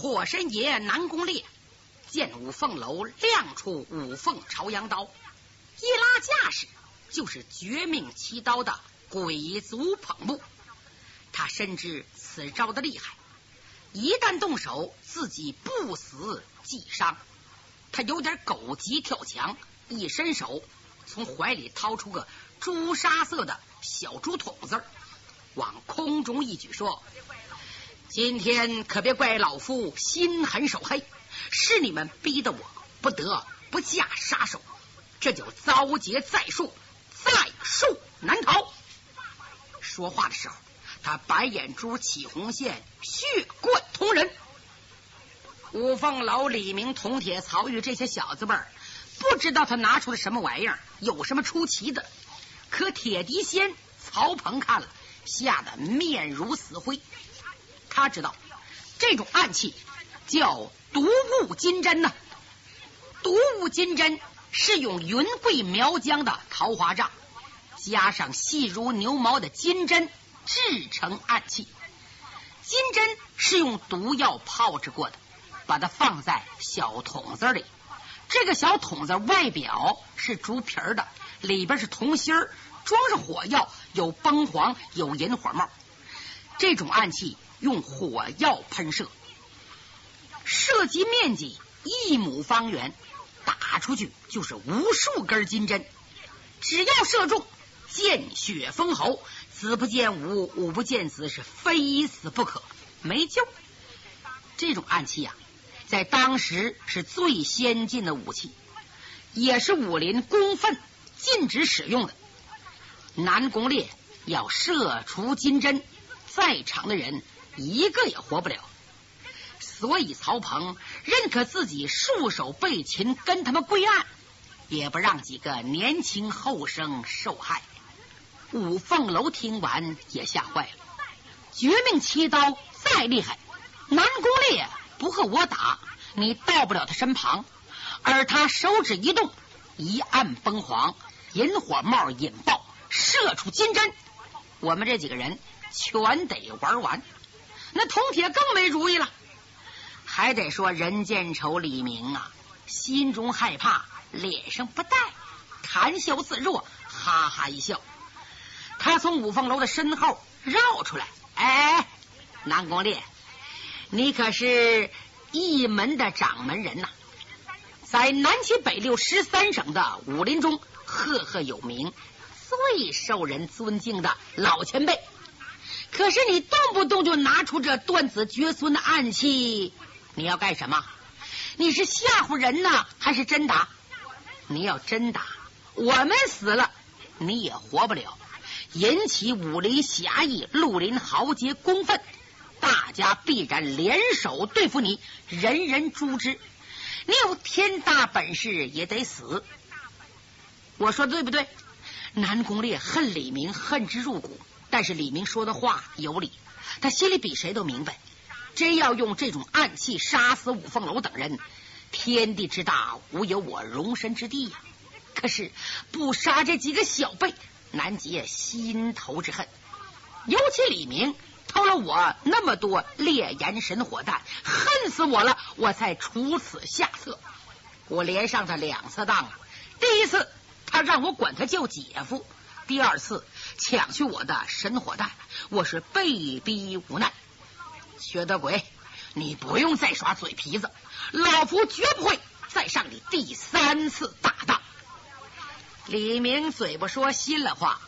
火神爷南宫烈见五凤楼亮出五凤朝阳刀，一拉架势就是绝命七刀的鬼族捧部。他深知此招的厉害，一旦动手，自己不死即伤。他有点狗急跳墙，一伸手从怀里掏出个朱砂色的小竹筒子，往空中一举，说：“今天可别怪老夫心狠手黑，是你们逼得我不得不下杀手，这就遭劫在树，在树难逃。”说话的时候，他白眼珠起红线，血贯瞳人。五凤楼李明、铜铁、曹玉这些小子辈，不知道他拿出了什么玩意儿，有什么出奇的。可铁笛仙曹鹏看了，吓得面如死灰。他知道这种暗器叫毒雾金针呐。毒雾金针是用云贵苗疆的桃花杖，加上细如牛毛的金针制成暗器。金针是用毒药炮制过的。把它放在小桶子里，这个小桶子外表是竹皮的，里边是铜芯儿，装着火药，有崩黄，有引火帽。这种暗器用火药喷射，射击面积一亩方圆，打出去就是无数根金针，只要射中，见血封喉，子不见武，武不见子，是非死不可，没救。这种暗器呀。在当时是最先进的武器，也是武林公愤禁止使用的。南宫烈要射出金针，在场的人一个也活不了。所以曹鹏认可自己束手被擒，跟他们归案，也不让几个年轻后生受害。五凤楼听完也吓坏了，绝命七刀再厉害，南宫烈。不和我打，你到不了他身旁。而他手指一动，一按崩黄，引火帽引爆，射出金针，我们这几个人全得玩完。那铜铁更没主意了，还得说人见愁李明啊，心中害怕，脸上不带，谈笑自若，哈哈一笑。他从五凤楼的身后绕出来，哎，南宫烈。你可是一门的掌门人呐，在南七北六十三省的武林中赫赫有名，最受人尊敬的老前辈。可是你动不动就拿出这断子绝孙的暗器，你要干什么？你是吓唬人呢，还是真打？你要真打，我们死了你也活不了，引起武林侠义、绿林豪杰公愤。大家必然联手对付你，人人诛之。你有天大本事也得死。我说对不对？南宫烈恨李明，恨之入骨。但是李明说的话有理，他心里比谁都明白。真要用这种暗器杀死五凤楼等人，天地之大，无有我容身之地呀。可是不杀这几个小辈，难解心头之恨。尤其李明。偷了我那么多烈焰神火弹，恨死我了！我才出此下策。我连上他两次当了。第一次他让我管他叫姐夫，第二次抢去我的神火弹，我是被逼无奈。薛德贵，你不用再耍嘴皮子，老夫绝不会再上你第三次大当。李明嘴不说心里话，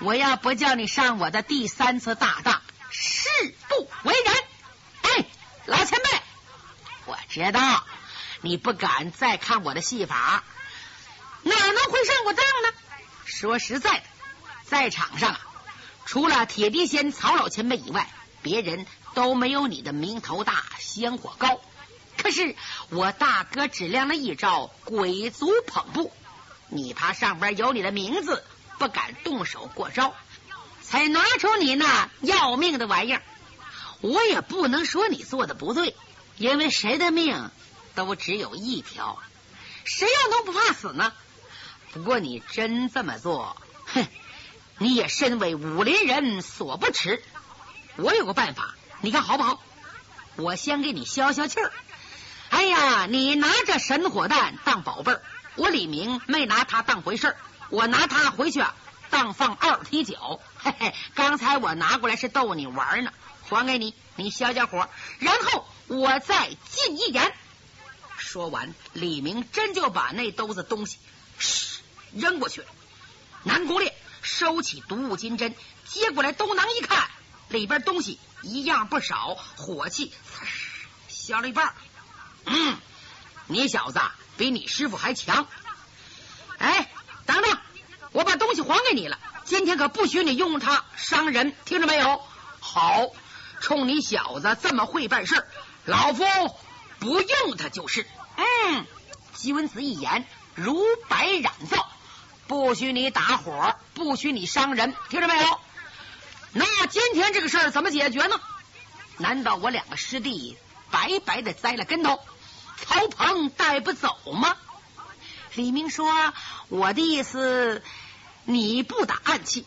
我要不叫你上我的第三次大当。誓不为人。哎，老前辈，我知道你不敢再看我的戏法，哪能会上我当呢？说实在的，在场上啊，除了铁笛仙曹老前辈以外，别人都没有你的名头大、香火高。可是我大哥只亮了一招鬼族捧步，你怕上边有你的名字，不敢动手过招。才拿出你那要命的玩意儿，我也不能说你做的不对，因为谁的命都只有一条，谁又能不怕死呢？不过你真这么做，你也身为武林人所不耻。我有个办法，你看好不好？我先给你消消气儿。哎呀，你拿着神火弹当宝贝儿，我李明没拿它当回事儿，我拿它回去当放二踢脚。嘿嘿，刚才我拿过来是逗你玩呢，还给你，你消消火，然后我再进一言。说完，李明真就把那兜子东西扔过去了。南宫烈收起毒物金针，接过来兜囊一看，里边东西一样不少，火气消了一半。嗯，你小子比你师傅还强。哎，等等，我把东西还给你了，今天可不许你用它伤人，听着没有？好，冲你小子这么会办事，老夫不用它就是。嗯，君子一言，如白染皂，不许你打火，不许你伤人，听着没有？那今天这个事儿怎么解决呢？难道我两个师弟白白的栽了跟头？曹鹏带不走吗？李明说：“我的意思，你不打暗器，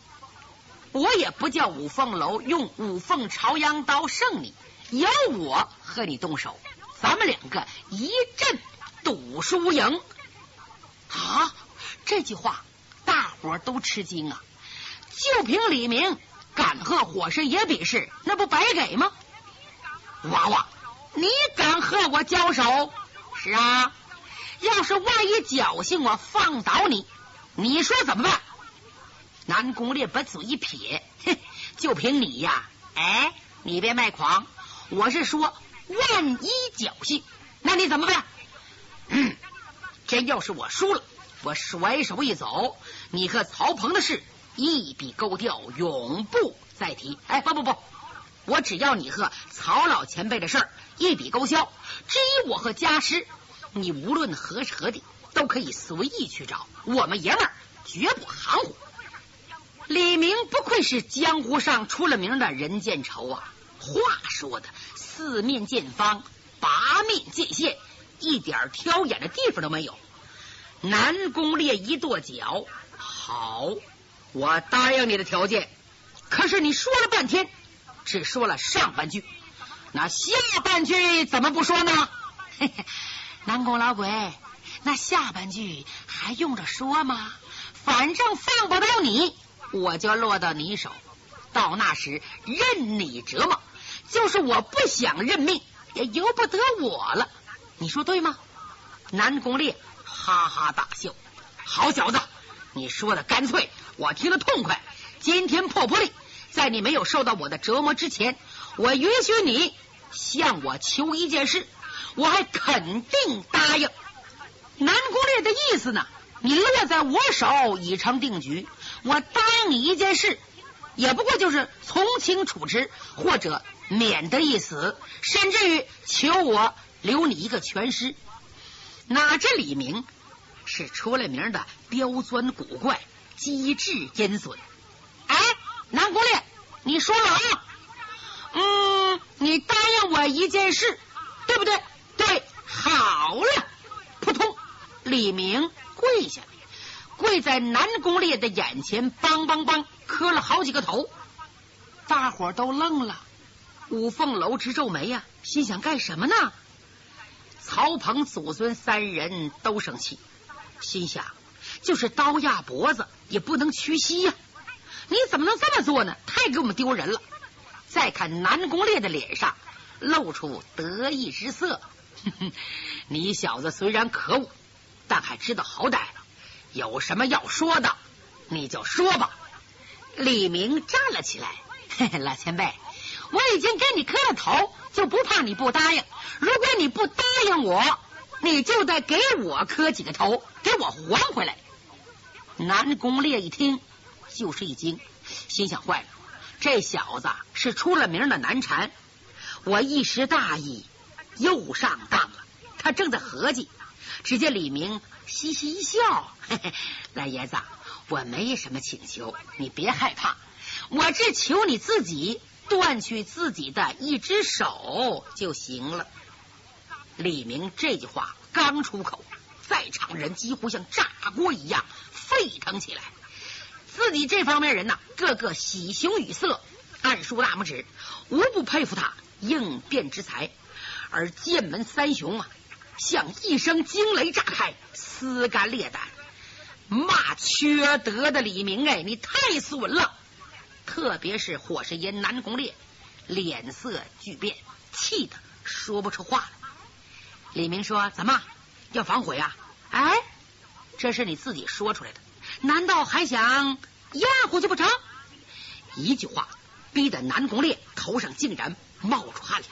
我也不叫五凤楼用五凤朝阳刀胜你，由我和你动手，咱们两个一阵赌输赢。”啊！这句话伙都吃惊啊！就凭李明敢和火神爷比试，那不白给吗？娃娃，你敢和我交手？是啊，要是万一侥幸我放倒你，你说怎么办？南宫烈把嘴一撇，哼，就凭你呀？哎，你别卖狂，我是说，万一侥幸，那你怎么办？嗯，真要是我输了，我甩手一走，你和曹鹏的事一笔勾掉，永不再提。哎，不不不，我只要你和曹老前辈的事。一笔勾销。至于我和家师，你无论何时何地都可以随意去找。我们爷们儿绝不含糊。李明不愧是江湖上出了名的人见愁啊！话说的四面见方，八面见线，一点挑眼的地方都没有。南宫烈一跺脚：“好，我答应你的条件。可是你说了半天，只说了上半句。”那下半句怎么不说呢？南宫老鬼，那下半句还用着说吗？反正放不了你，我就落到你手。到那时任你折磨，就是我不想认命，也由不得我了。你说对吗？南宫烈哈哈大笑：“好小子，你说的干脆，我听得痛快。今天破玻璃，在你没有受到我的折磨之前。”我允许你向我求一件事，我还肯定答应。南宫烈的意思呢？你落在我手已成定局。我答应你一件事，也不过就是从轻处置，或者免得一死，甚至于求我留你一个全尸。哪知李明是出了名的刁钻古怪、机智阴损。哎，南宫烈，你说了啊？嗯，你答应我一件事，对不对？对，好了，扑通，李明跪下，跪在南宫烈的眼前，梆梆梆磕了好几个头。大伙都愣了，五凤楼直皱眉呀，心想干什么呢？曹鹏祖孙三人都生气，心想就是刀压脖子也不能屈膝呀！你怎么能这么做呢？太给我们丢人了！再看南宫烈的脸上露出得意之色，哼哼你小子虽然可恶，但还知道好歹。有什么要说的，你就说吧。李明站了起来，嘿嘿老前辈，我已经跟你磕了头，就不怕你不答应。如果你不答应我，你就得给我磕几个头，给我还回来。南宫烈一听，就是一惊，心想坏了。这小子是出了名的难缠，我一时大意又上当了。他正在合计，只见李明嘻嘻一笑：“ 嘿嘿，老爷子，我没什么请求，你别害怕，我只求你自己断去自己的一只手就行了。”李明这句话刚出口，在场人几乎像炸锅一样沸腾起来。自己这方面人呐，个个喜形于色，暗竖大拇指，无不佩服他应变之才。而剑门三雄啊，像一声惊雷炸开，撕肝裂胆，骂缺德的李明哎，你太损了！特别是火神爷南宫烈，脸色巨变，气得说不出话来。李明说：“怎么要反悔啊？哎，这是你自己说出来的，难道还想压过去不成？”一句话逼得南宫烈头上竟然冒出汗来。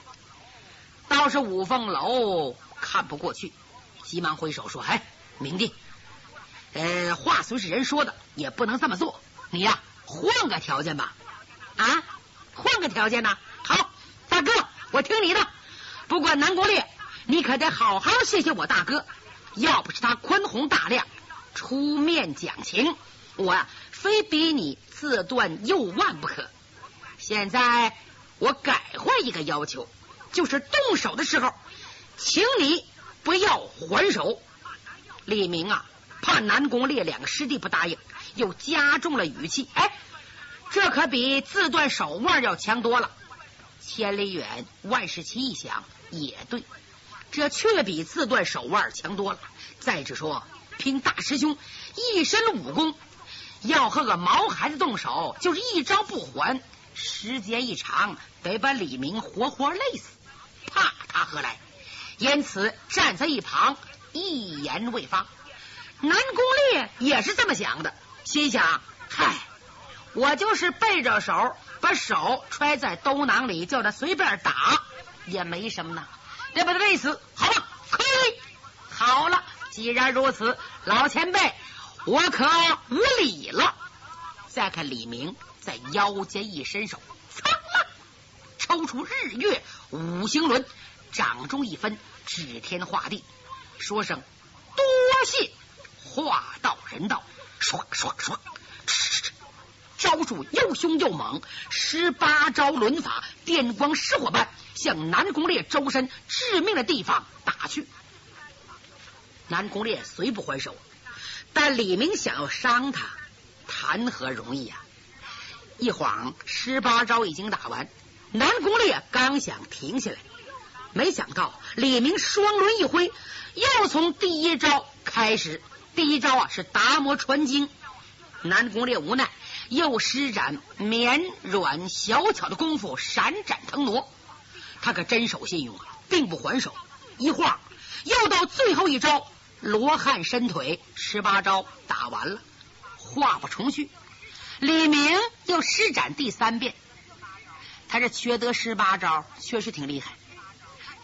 倒是五凤楼看不过去，急忙挥手说：“哎，明帝，呃，话虽是人说的，也不能这么做。你呀，换个条件吧。啊，换个条件呢？好，大哥，我听你的。不管南宫烈，你可得好好谢谢我大哥。要不是他宽宏大量，出面讲情，我呀，非逼你自断右腕不可。现在我改换一个要求。”就是动手的时候，请你不要还手。李明啊，怕南宫烈两个师弟不答应，又加重了语气。哎，这可比自断手腕要强多了。千里远，万事齐一想，也对，这却比自断手腕强多了。再者说，凭大师兄一身武功，要和个毛孩子动手，就是一招不还，时间一长，得把李明活活累死。怕他何来？因此站在一旁，一言未发。南宫烈也是这么想的，心想：嗨，我就是背着手，把手揣在兜囊里，叫他随便打，也没什么呢。得把他累死，好吧？可以。好了，既然如此，老前辈，我可无礼了。再看李明在腰间一伸手，噌了，抽出日月。五行轮掌中一分，指天画地，说声多谢。话到人道，唰唰唰，招数又凶又猛，十八招轮法，电光石火般向南宫烈周身致命的地方打去。南宫烈虽不还手，但李明想要伤他，谈何容易啊！一晃十八招已经打完。南宫烈刚想停下来，没想到李明双轮一挥，又从第一招开始。第一招啊是达摩传经，南宫烈无奈，又施展绵软小巧的功夫，闪展腾挪。他可真守信用啊，并不还手。一晃又到最后一招罗汉伸腿，十八招打完了，话不重叙。李明又施展第三遍。他这缺德十八招确实挺厉害，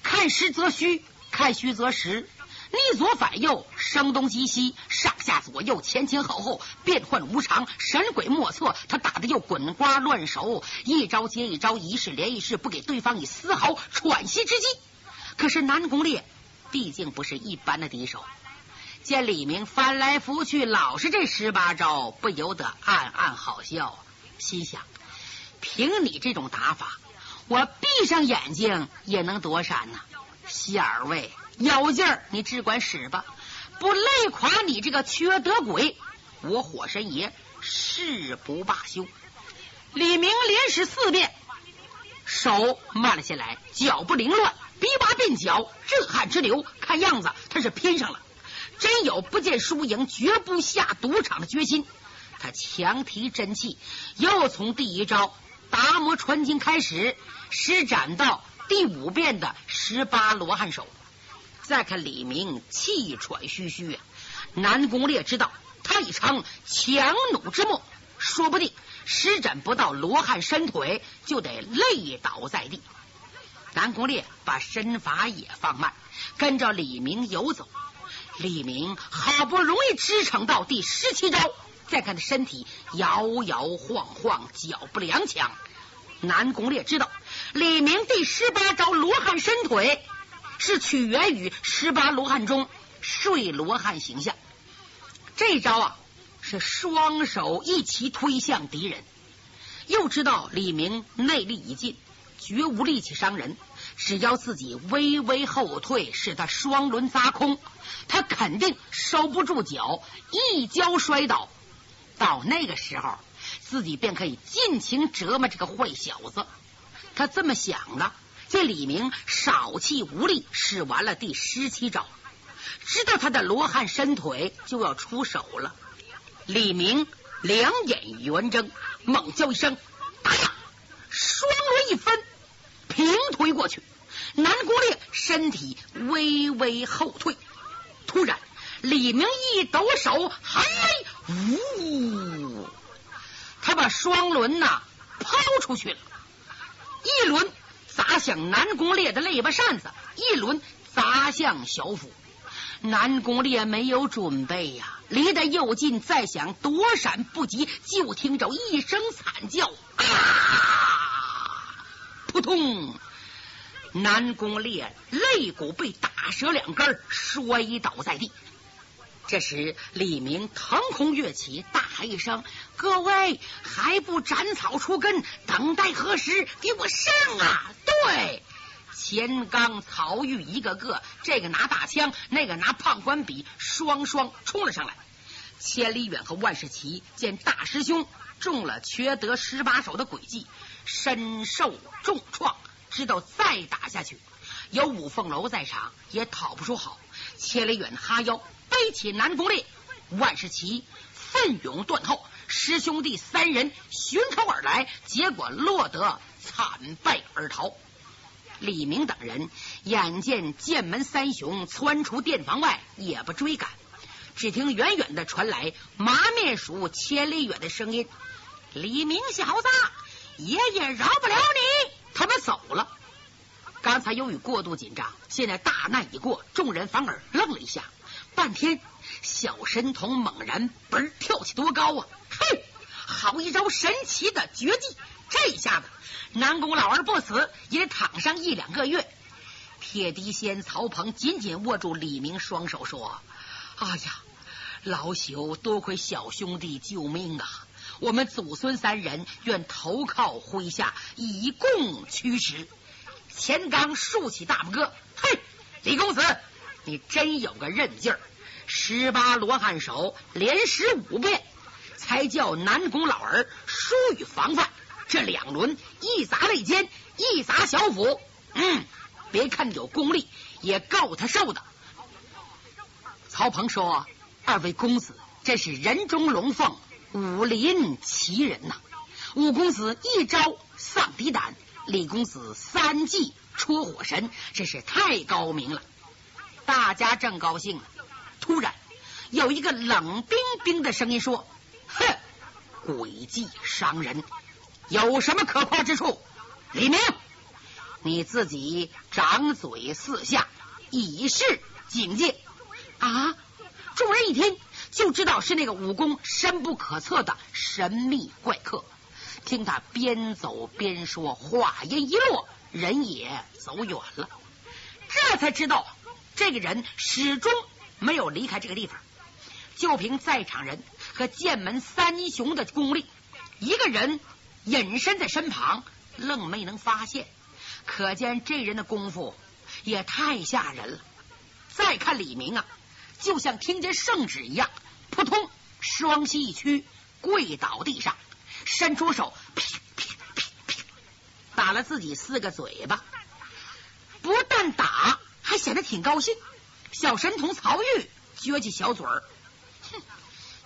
看实则虚，看虚则实，逆左反右，声东击西，上下左右，前前后后，变幻无常，神鬼莫测。他打的又滚瓜乱熟，一招接一招，一式连一式，不给对方以丝毫喘息之机。可是南宫烈毕竟不是一般的敌手，见李明翻来覆去老是这十八招，不由得暗暗好笑，心想。凭你这种打法，我闭上眼睛也能躲闪呢。小二位，有劲儿，你只管使吧，不累垮你这个缺德鬼，我火神爷誓不罢休。李明连使四遍，手慢了下来，脚步凌乱，鼻拔鬓角，热汗直流。看样子他是拼上了，真有不见输赢，绝不下赌场的决心。他强提真气，又从第一招。达摩传经开始施展到第五遍的十八罗汉手，再看李明气喘吁吁啊！南宫烈知道他已成强弩之末，说不定施展不到罗汉伸腿就得累倒在地。南宫烈把身法也放慢，跟着李明游走。李明好不容易支撑到第十七招。再看他身体摇摇晃晃，脚步踉跄。南宫烈知道李明第十八招罗汉伸腿是取源于十八罗汉中睡罗汉形象。这招啊是双手一齐推向敌人。又知道李明内力已尽，绝无力气伤人。只要自己微微后退，使他双轮砸空，他肯定收不住脚，一跤摔倒。到那个时候，自己便可以尽情折磨这个坏小子。他这么想的，这李明少气无力，使完了第十七招，知道他的罗汉伸腿就要出手了。李明两眼圆睁，猛叫一声：“打！”双轮一分，平推过去。南宫烈身体微微后退，突然李明一抖手，嗨，呜！他把双轮呐抛出去了，一轮。砸向南宫烈的肋巴扇子，一轮砸向小腹。南宫烈没有准备呀，离得又近，再想躲闪不及，就听着一声惨叫，啊！扑通！南宫烈肋骨被打折两根，摔倒在地。这时，李明腾空跃起，大喊一声：“各位还不斩草除根，等待何时？给我上啊！”对，钱刚、曹玉一个个，这个拿大枪，那个拿胖官笔，双双冲了上来。千里远和万世奇见大师兄中了缺德十八手的诡计，身受重创，知道再打下去，有五凤楼在场，也讨不出好。千里远哈腰。背起南宫烈，万世奇奋勇断后，师兄弟三人寻仇而来，结果落得惨败而逃。李明等人眼见剑门三雄窜出殿房外，也不追赶，只听远远的传来麻面鼠千里远的声音：“李明小子，爷爷饶不了你！”他们走了。刚才由于过度紧张，现在大难已过，众人反而愣了一下。半天，小神童猛然嘣跳起多高啊！嘿，好一招神奇的绝技！这下子，南宫老儿不死也得躺上一两个月。铁笛仙曹鹏紧紧握住李明双手，说：“哎呀，老朽多亏小兄弟救命啊！我们祖孙三人愿投靠麾下，以供驱使。”钱刚竖起大拇哥：“嘿，李公子！”你真有个韧劲儿，十八罗汉手连使五遍，才叫南宫老儿疏于防范。这两轮一砸肋间，一砸小腹，嗯，别看有功力，也够他受的。曹鹏说：“二位公子，这是人中龙凤，武林奇人呐！五公子一招丧敌胆，李公子三计戳火神，真是太高明了。”大家正高兴，突然有一个冷冰冰的声音说：“哼，诡计伤人，有什么可怕之处？”李明，你自己掌嘴四下，以示警戒。啊！众人一听就知道是那个武功深不可测的神秘怪客。听他边走边说，话音一落，人也走远了。这才知道。这个人始终没有离开这个地方，就凭在场人和剑门三雄的功力，一个人隐身在身旁，愣没能发现。可见这人的功夫也太吓人了。再看李明啊，就像听见圣旨一样，扑通，双膝一屈，跪倒地上，伸出手，啪啪啪啪，打了自己四个嘴巴，不但打。显得挺高兴。小神童曹玉撅起小嘴儿，哼，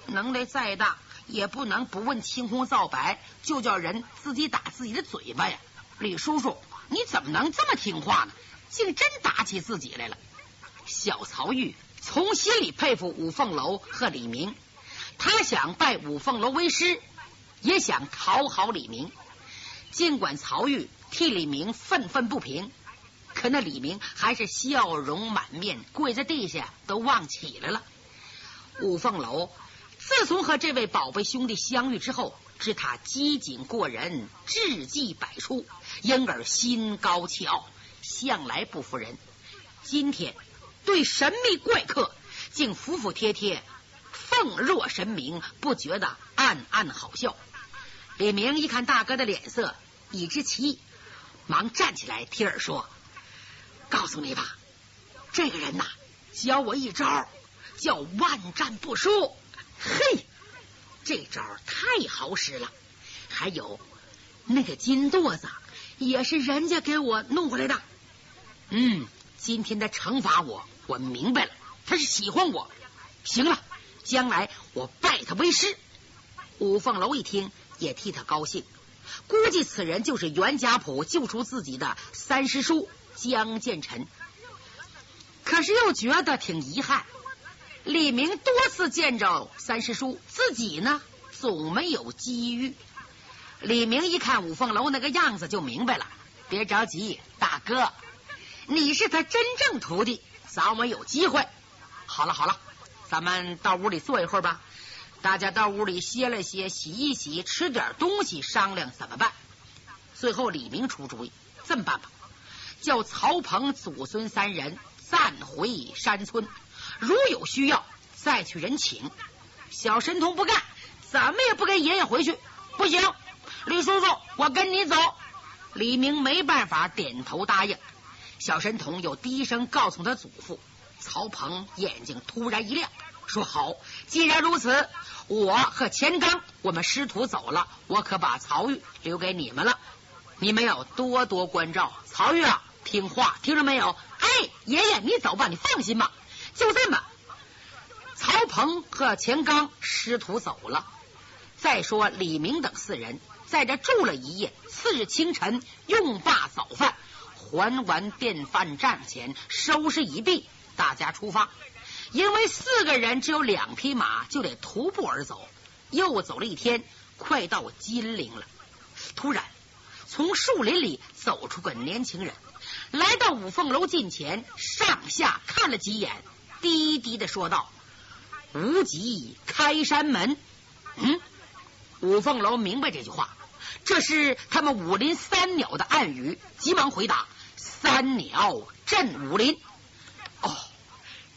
能耐再大也不能不问青红皂白就叫人自己打自己的嘴巴呀！李叔叔，你怎么能这么听话呢？竟真打起自己来了！小曹玉从心里佩服五凤楼和李明，他想拜五凤楼为师，也想讨好李明。尽管曹玉替李明愤愤不平。可那李明还是笑容满面，跪在地下都忘起来了。五凤楼自从和这位宝贝兄弟相遇之后，知他机警过人，智计百出，因而心高气傲，向来不服人。今天对神秘怪客竟服服帖帖，奉若神明，不觉得暗暗好笑。李明一看大哥的脸色，已知其意，忙站起来替耳说。告诉你吧，这个人呐，教我一招，叫万战不输。嘿，这招太好使了。还有那个金垛子，也是人家给我弄回来的。嗯，今天的惩罚我，我明白了，他是喜欢我。行了，将来我拜他为师。五凤楼一听，也替他高兴，估计此人就是袁家谱救出自己的三师叔江建臣。可是又觉得挺遗憾，李明多次见着三师叔，自己呢总没有机遇。李明一看五凤楼那个样子，就明白了。别着急，大哥，你是他真正徒弟，早晚有机会。好了好了，咱们到屋里坐一会儿吧。大家到屋里歇了歇，洗一洗，吃点东西，商量怎么办。最后李明出主意，这么办吧，叫曹鹏祖孙三人暂回山村，如有需要再去人请。小神童不干，怎么也不跟爷爷回去。不行，李叔叔，我跟你走。李明没办法，点头答应。小神童又低声告诉他祖父。曹鹏眼睛突然一亮。说好，既然如此，我和钱刚，我们师徒走了，我可把曹玉留给你们了。你们要多多关照曹玉啊，听话，听着没有？哎，爷爷，你走吧，你放心吧。就这么，曹鹏和钱刚师徒走了。再说李明等四人在这住了一夜，次日清晨用罢早饭，还完便饭账钱，收拾一毕，大家出发。因为四个人只有两匹马，就得徒步而走。又走了一天，快到金陵了。突然，从树林里走出个年轻人，来到五凤楼近前，上下看了几眼，低低的说道：“无极开山门。”嗯，五凤楼明白这句话，这是他们武林三鸟的暗语，急忙回答：“三鸟镇武林。”哦。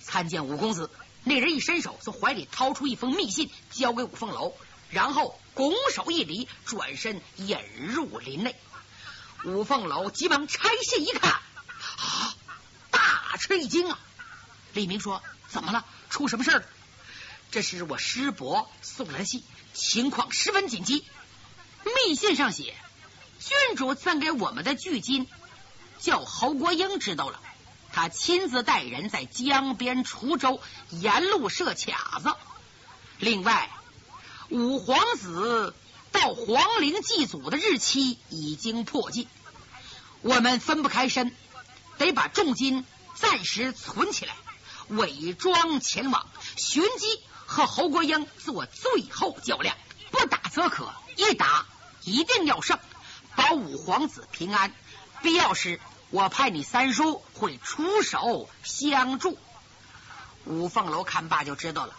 参见五公子，那人一伸手，从怀里掏出一封密信，交给五凤楼，然后拱手一礼，转身引入林内。五凤楼急忙拆信一看，啊，大吃一惊啊！李明说：“怎么了？出什么事了？”这是我师伯送来的信，情况十分紧急。密信上写，郡主赠给我们的巨金，叫侯国英知道了。他亲自带人在江边滁州沿路设卡子。另外，五皇子到皇陵祭祖的日期已经迫近，我们分不开身，得把重金暂时存起来，伪装前往寻机和侯国英做最后较量。不打则可，一打一定要胜，保五皇子平安。必要时。我派你三叔会出手相助。五凤楼看罢就知道了，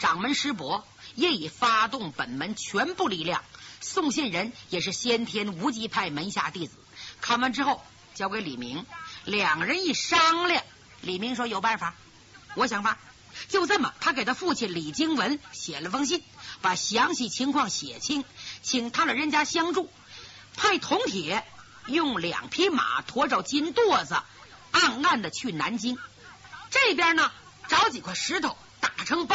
掌门师伯也已发动本门全部力量，送信人也是先天无极派门下弟子。看完之后交给李明，两人一商量，李明说有办法，我想法。就这么，他给他父亲李经文写了封信，把详细情况写清，请他老人家相助，派铜铁。用两匹马驮着金垛子，暗暗的去南京。这边呢，找几块石头打成包，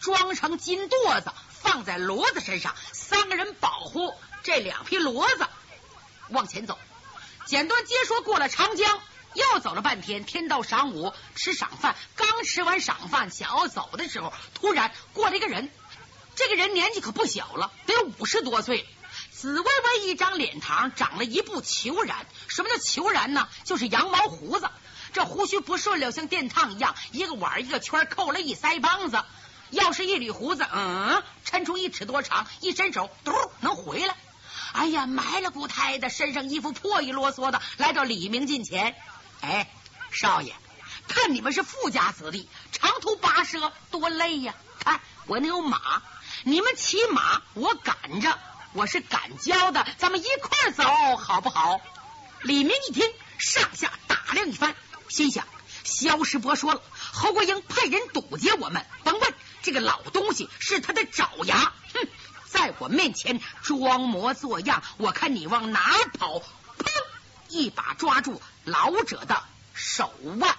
装成金垛子，放在骡子身上。三个人保护这两匹骡子，往前走。简短接说，过了长江，又走了半天。天到晌午，吃晌饭。刚吃完晌饭，想要走的时候，突然过来一个人。这个人年纪可不小了，得五十多岁。紫薇薇一张脸膛，长了一部虬髯。什么叫虬髯呢？就是羊毛胡子。这胡须不顺溜，像电烫一样，一个碗一个圈，扣了一腮帮子。要是一捋胡子，嗯，抻出一尺多长，一伸手，嘟，能回来。哎呀，埋了骨胎的，身上衣服破衣啰嗦的，来到李明近前。哎，少爷，看你们是富家子弟，长途跋涉多累呀。看我那有马，你们骑马，我赶着。我是赶交的，咱们一块走好不好？李明一听，上下打量一番，心想：肖师伯说了，侯国英派人堵截我们，甭问，这个老东西是他的爪牙。哼，在我面前装模作样，我看你往哪跑！砰，一把抓住老者的手腕。